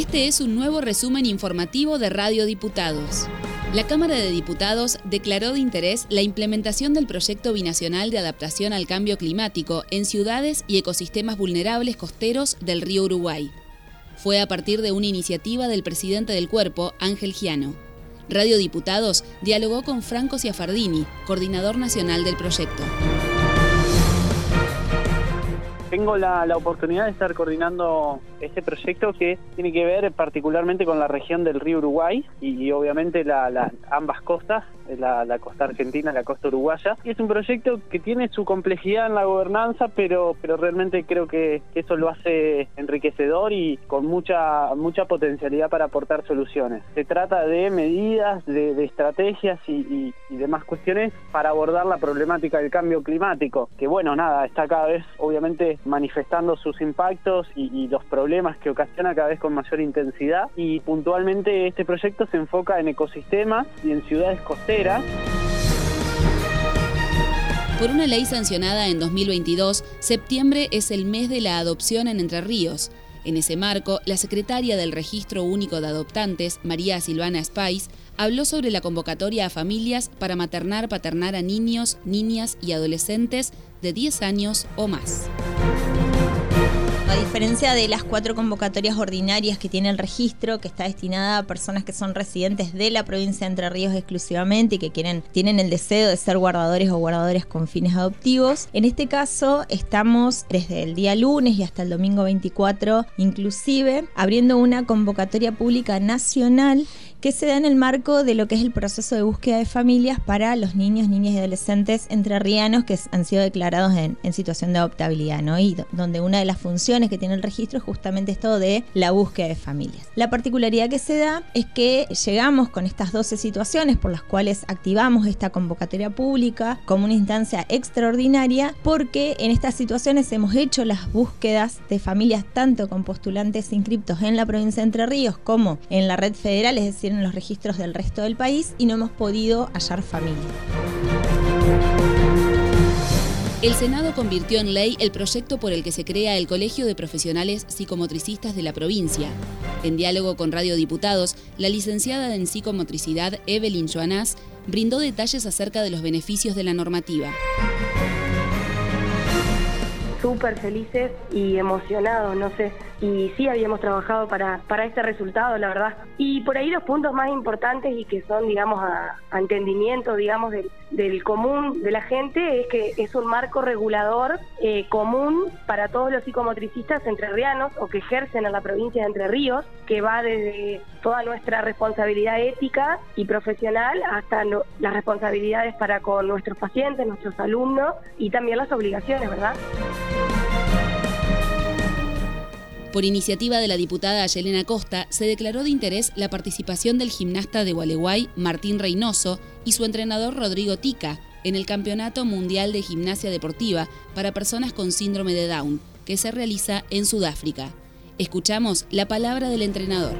Este es un nuevo resumen informativo de Radio Diputados. La Cámara de Diputados declaró de interés la implementación del proyecto binacional de adaptación al cambio climático en ciudades y ecosistemas vulnerables costeros del río Uruguay. Fue a partir de una iniciativa del presidente del cuerpo, Ángel Giano. Radio Diputados dialogó con Franco Ciafardini, coordinador nacional del proyecto tengo la, oportunidad de estar coordinando este proyecto que tiene que ver particularmente con la región del río Uruguay y, obviamente la, ambas costas, la, costa argentina y la costa uruguaya. Y es un proyecto que tiene su complejidad en la gobernanza, pero, pero realmente creo que eso lo hace enriquecedor y con mucha, mucha potencialidad para aportar soluciones. Se trata de medidas, de, estrategias y, y demás cuestiones para abordar la problemática del cambio climático, que bueno, nada, está cada vez obviamente manifestando sus impactos y, los problemas que ocasiona cada vez con mayor intensidad y puntualmente este proyecto se enfoca en ecosistemas y en ciudades costeras. Por una ley sancionada en 2022, septiembre es el mes de la adopción en Entre Ríos. En ese marco, la secretaria del Registro Único de Adoptantes, María Silvana Spice, habló sobre la convocatoria a familias para maternar, paternar a niños, niñas y adolescentes de 10 años o más. Diferencia de las cuatro convocatorias ordinarias que tiene el registro, que está destinada a personas que son residentes de la provincia de Entre Ríos exclusivamente y que quieren, tienen el deseo de ser guardadores o guardadores con fines adoptivos, en este caso estamos desde el día lunes y hasta el domingo 24 inclusive abriendo una convocatoria pública nacional que se da en el marco de lo que es el proceso de búsqueda de familias para los niños, niñas y adolescentes entrerrianos que han sido declarados en, situación de adoptabilidad, ¿no? Y donde una de las funciones que tiene el registro es justamente esto de la búsqueda de familias. La particularidad que se da es que llegamos con estas 12 situaciones por las cuales activamos esta convocatoria pública como una instancia extraordinaria porque en estas situaciones hemos hecho las búsquedas de familias tanto con postulantes inscriptos en la provincia de Entre Ríos como en la red federal, es decir, en los registros del resto del país y no hemos podido hallar familia. El Senado convirtió en ley el proyecto por el que se crea el Colegio de Profesionales Psicomotricistas de la provincia. En diálogo con Radio Diputados, la licenciada en psicomotricidad Evelyn Joanás brindó detalles acerca de los beneficios de la normativa súper felices y emocionados, no sé. Y sí habíamos trabajado para, para este resultado, la verdad. Y por ahí los puntos más importantes y que son, digamos, a, entendimiento, digamos, del, del, común de la gente es que es un marco regulador eh, común para todos los psicomotricistas entrerrianos o que ejercen en la provincia de Entre Ríos, que va desde toda nuestra responsabilidad ética y profesional hasta las responsabilidades para con nuestros pacientes, nuestros alumnos y también las obligaciones, ¿verdad? Por iniciativa de la diputada Yelena Costa, se declaró de interés la participación del gimnasta de Gualeguay, Martín Reynoso, y su entrenador Rodrigo Tica, en el Campeonato Mundial de Gimnasia Deportiva para personas con síndrome de Down, que se realiza en Sudáfrica. Escuchamos la palabra del entrenador.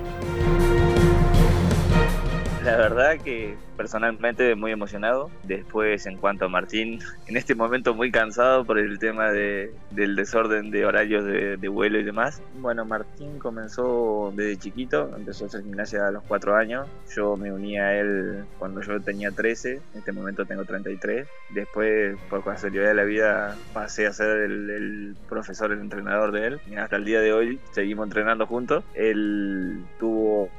La verdad que personalmente muy emocionado. Después, en cuanto a Martín, en este momento muy cansado por el tema de, del desorden de horarios de, vuelo y demás. Bueno, Martín comenzó desde chiquito, empezó a hacer gimnasia a los 4 años. Yo me uní a él cuando yo tenía 13, en este momento tengo 33. Después, por casualidad de la vida, pasé a ser el, profesor, el entrenador de él. Y hasta el día de hoy seguimos entrenando juntos. Él tuvo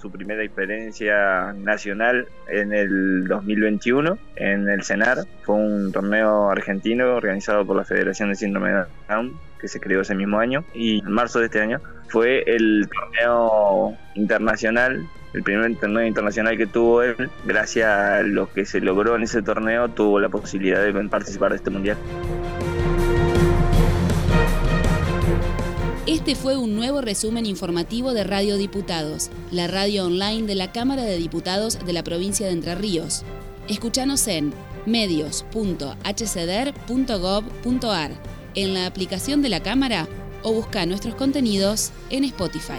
su primera experiencia nacional en el 2021 en el CENAR. Fue un torneo argentino organizado por la Federación de Síndrome de Down que se creó ese mismo año y en marzo de este año fue el torneo internacional el primer torneo internacional que tuvo él, gracias a lo que se logró en ese torneo, tuvo la posibilidad de participar de este mundial. Este fue un nuevo resumen informativo de Radio Diputados, la radio online de la Cámara de Diputados de la provincia de Entre Ríos. Escúchanos en medios.hcder.gov.ar, en la aplicación de la Cámara o busca nuestros contenidos en Spotify.